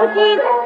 无尽。